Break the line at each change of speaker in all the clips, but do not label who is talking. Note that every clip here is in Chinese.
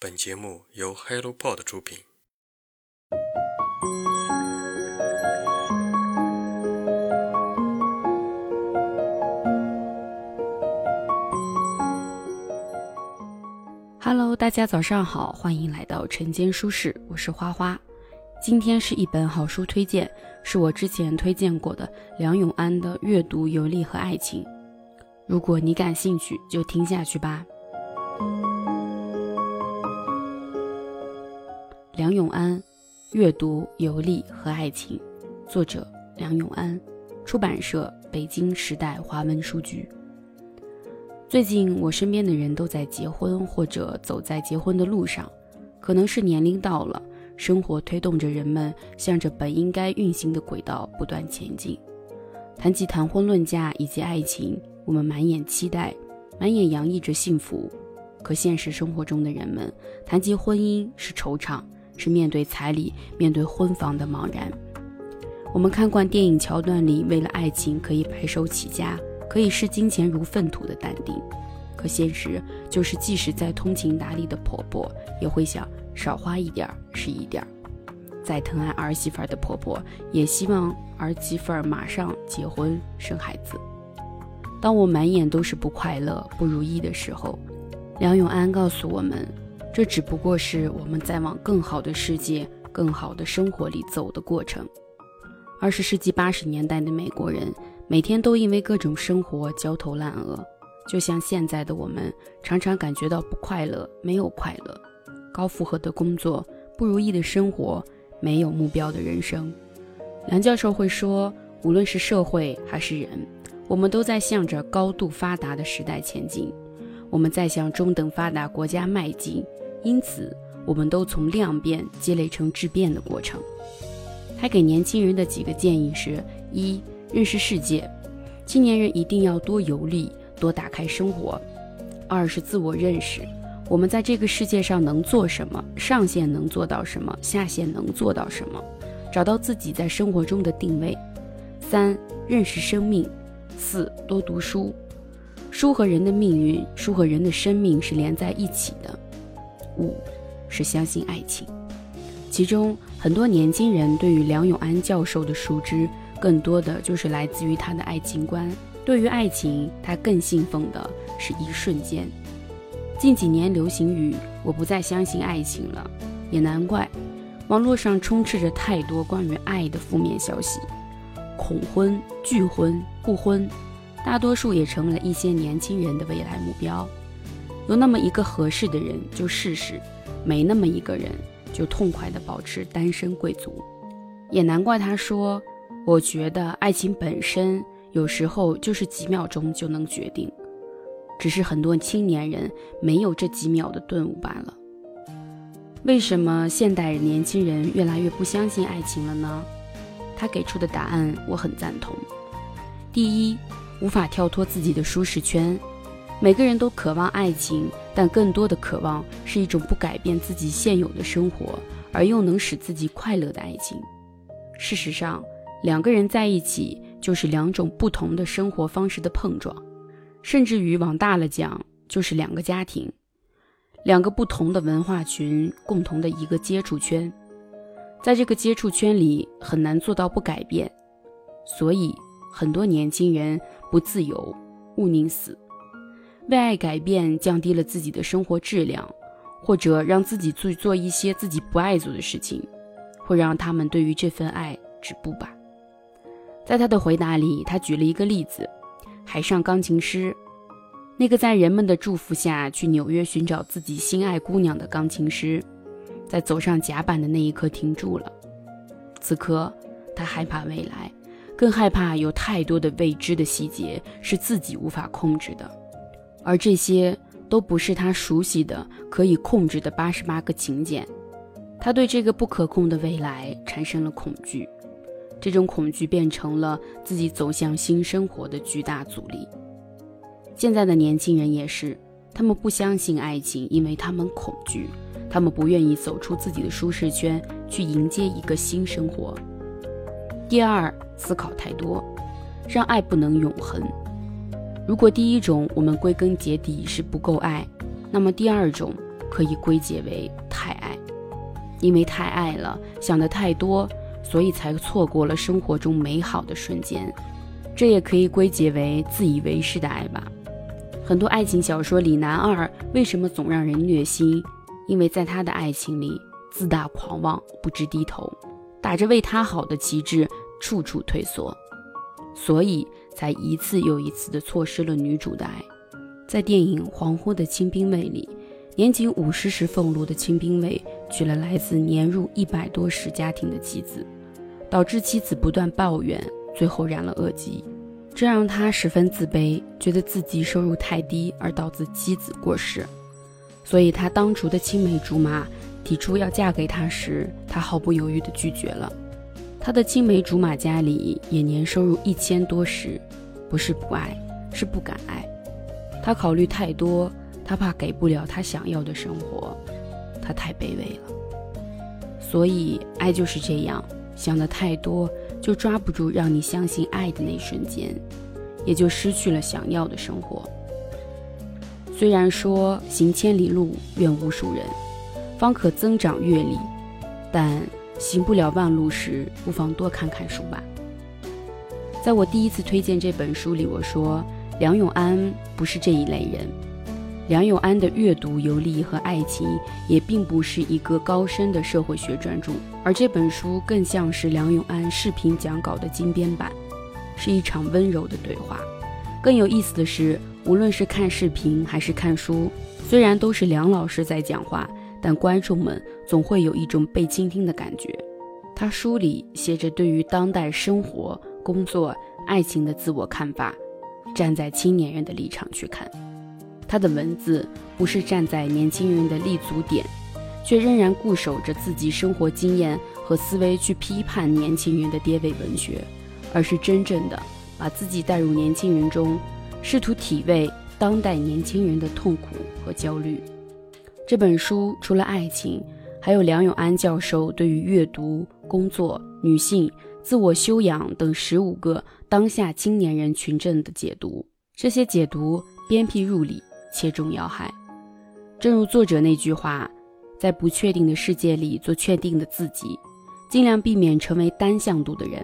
本节目由 HelloPod 出品。
Hello，大家早上好，欢迎来到晨间书室，我是花花。今天是一本好书推荐，是我之前推荐过的梁永安的《阅读、游历和爱情》。如果你感兴趣，就听下去吧。梁永安，《阅读、游历和爱情》，作者梁永安，出版社北京时代华文书局。最近我身边的人都在结婚或者走在结婚的路上，可能是年龄到了。生活推动着人们向着本应该运行的轨道不断前进。谈及谈婚论嫁以及爱情，我们满眼期待，满眼洋溢着幸福。可现实生活中的人们谈及婚姻是惆怅，是面对彩礼、面对婚房的茫然。我们看惯电影桥段里为了爱情可以白手起家、可以视金钱如粪土的淡定，可现实就是，即使再通情达理的婆婆，也会想。少花一点儿是一点儿，再疼爱儿媳妇儿的婆婆也希望儿媳妇儿马上结婚生孩子。当我满眼都是不快乐、不如意的时候，梁永安告诉我们，这只不过是我们在往更好的世界、更好的生活里走的过程。二十世纪八十年代的美国人每天都因为各种生活焦头烂额，就像现在的我们常常感觉到不快乐、没有快乐。高负荷的工作，不如意的生活，没有目标的人生。梁教授会说，无论是社会还是人，我们都在向着高度发达的时代前进，我们在向中等发达国家迈进。因此，我们都从量变积累成质变的过程。他给年轻人的几个建议是：一、认识世界，青年人一定要多游历，多打开生活；二是自我认识。我们在这个世界上能做什么？上限能做到什么？下限能做到什么？找到自己在生活中的定位。三、认识生命。四、多读书。书和人的命运，书和人的生命是连在一起的。五是相信爱情。其中很多年轻人对于梁永安教授的熟知，更多的就是来自于他的爱情观。对于爱情，他更信奉的是一瞬间。近几年流行语“我不再相信爱情了”，也难怪，网络上充斥着太多关于爱的负面消息，恐婚、拒婚、不婚，大多数也成为了一些年轻人的未来目标。有那么一个合适的人就试试，没那么一个人就痛快地保持单身贵族。也难怪他说：“我觉得爱情本身有时候就是几秒钟就能决定。”只是很多青年人没有这几秒的顿悟罢了。为什么现代年轻人越来越不相信爱情了呢？他给出的答案我很赞同。第一，无法跳脱自己的舒适圈。每个人都渴望爱情，但更多的渴望是一种不改变自己现有的生活，而又能使自己快乐的爱情。事实上，两个人在一起就是两种不同的生活方式的碰撞。甚至于往大了讲，就是两个家庭，两个不同的文化群，共同的一个接触圈，在这个接触圈里很难做到不改变，所以很多年轻人不自由，勿宁死，为爱改变，降低了自己的生活质量，或者让自己去做一些自己不爱做的事情，会让他们对于这份爱止步吧。在他的回答里，他举了一个例子。海上钢琴师，那个在人们的祝福下去纽约寻找自己心爱姑娘的钢琴师，在走上甲板的那一刻停住了。此刻，他害怕未来，更害怕有太多的未知的细节是自己无法控制的，而这些都不是他熟悉的可以控制的八十八个请柬。他对这个不可控的未来产生了恐惧。这种恐惧变成了自己走向新生活的巨大阻力。现在的年轻人也是，他们不相信爱情，因为他们恐惧，他们不愿意走出自己的舒适圈，去迎接一个新生活。第二，思考太多，让爱不能永恒。如果第一种我们归根结底是不够爱，那么第二种可以归结为太爱，因为太爱了，想的太多，所以才错过了生活中美好的瞬间。这也可以归结为自以为是的爱吧。很多爱情小说里，男二为什么总让人虐心？因为在他的爱情里，自大狂妄，不知低头，打着为他好的旗帜，处处退缩，所以才一次又一次地错失了女主的爱。在电影《黄昏的清兵卫》里，年仅五十时俸禄的清兵卫娶了来自年入一百多时家庭的妻子，导致妻子不断抱怨。最后染了恶疾，这让他十分自卑，觉得自己收入太低而导致妻子过世。所以，他当初的青梅竹马提出要嫁给他时，他毫不犹豫地拒绝了。他的青梅竹马家里也年收入一千多时，不是不爱，是不敢爱。他考虑太多，他怕给不了他想要的生活，他太卑微了。所以，爱就是这样，想的太多。就抓不住让你相信爱的那一瞬间，也就失去了想要的生活。虽然说行千里路，愿无数人，方可增长阅历，但行不了万路时，不妨多看看书吧。在我第一次推荐这本书里，我说梁永安不是这一类人。梁永安的阅读、游历和爱情也并不是一个高深的社会学专著，而这本书更像是梁永安视频讲稿的精编版，是一场温柔的对话。更有意思的是，无论是看视频还是看书，虽然都是梁老师在讲话，但观众们总会有一种被倾听的感觉。他书里写着对于当代生活、工作、爱情的自我看法，站在青年人的立场去看。他的文字不是站在年轻人的立足点，却仍然固守着自己生活经验和思维去批判年轻人的跌位文学，而是真正的把自己带入年轻人中，试图体味当代年轻人的痛苦和焦虑。这本书除了爱情，还有梁永安教授对于阅读、工作、女性、自我修养等十五个当下青年人群症的解读。这些解读鞭辟入里。切中要害，正如作者那句话，在不确定的世界里做确定的自己，尽量避免成为单向度的人。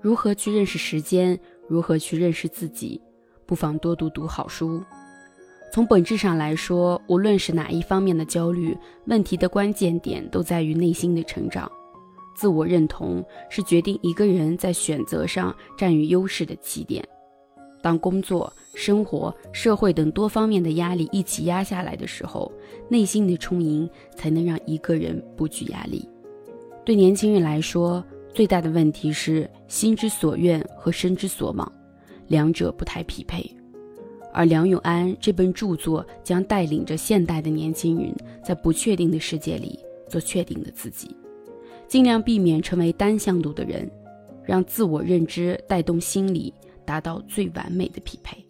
如何去认识时间？如何去认识自己？不妨多读读好书。从本质上来说，无论是哪一方面的焦虑，问题的关键点都在于内心的成长。自我认同是决定一个人在选择上占有优势的起点。当工作、生活、社会等多方面的压力一起压下来的时候，内心的充盈才能让一个人不惧压力。对年轻人来说，最大的问题是心之所愿和身之所往，两者不太匹配。而梁永安这本著作将带领着现代的年轻人，在不确定的世界里做确定的自己，尽量避免成为单向度的人，让自我认知带动心理。达到最完美的匹配。